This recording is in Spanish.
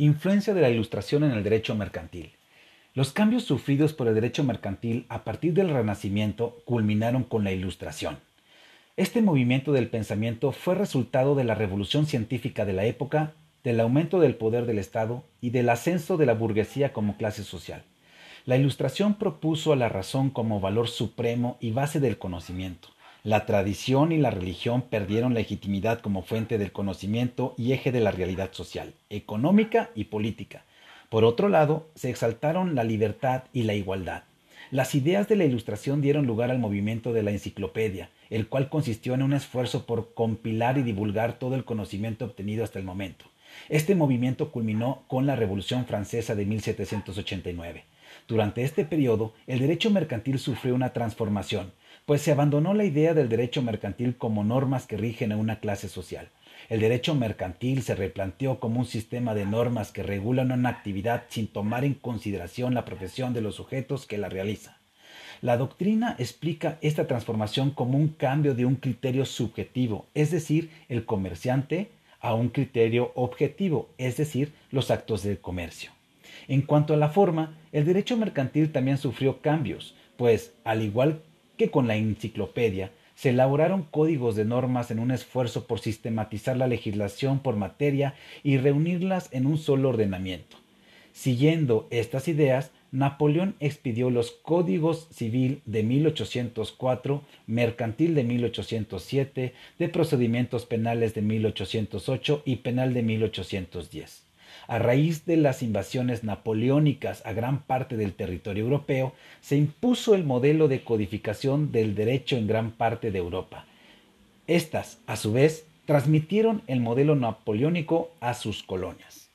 Influencia de la Ilustración en el derecho mercantil. Los cambios sufridos por el derecho mercantil a partir del Renacimiento culminaron con la Ilustración. Este movimiento del pensamiento fue resultado de la revolución científica de la época, del aumento del poder del Estado y del ascenso de la burguesía como clase social. La Ilustración propuso a la razón como valor supremo y base del conocimiento. La tradición y la religión perdieron legitimidad como fuente del conocimiento y eje de la realidad social, económica y política. Por otro lado, se exaltaron la libertad y la igualdad. Las ideas de la Ilustración dieron lugar al movimiento de la enciclopedia, el cual consistió en un esfuerzo por compilar y divulgar todo el conocimiento obtenido hasta el momento. Este movimiento culminó con la Revolución Francesa de 1789. Durante este periodo, el derecho mercantil sufrió una transformación, pues se abandonó la idea del derecho mercantil como normas que rigen a una clase social. El derecho mercantil se replanteó como un sistema de normas que regulan una actividad sin tomar en consideración la profesión de los sujetos que la realizan. La doctrina explica esta transformación como un cambio de un criterio subjetivo, es decir, el comerciante, a un criterio objetivo, es decir, los actos del comercio. En cuanto a la forma, el derecho mercantil también sufrió cambios, pues, al igual que con la enciclopedia se elaboraron códigos de normas en un esfuerzo por sistematizar la legislación por materia y reunirlas en un solo ordenamiento. Siguiendo estas ideas, Napoleón expidió los Códigos Civil de 1804, Mercantil de 1807, de Procedimientos Penales de 1808 y Penal de 1810. A raíz de las invasiones napoleónicas a gran parte del territorio europeo, se impuso el modelo de codificación del derecho en gran parte de Europa. Estas, a su vez, transmitieron el modelo napoleónico a sus colonias.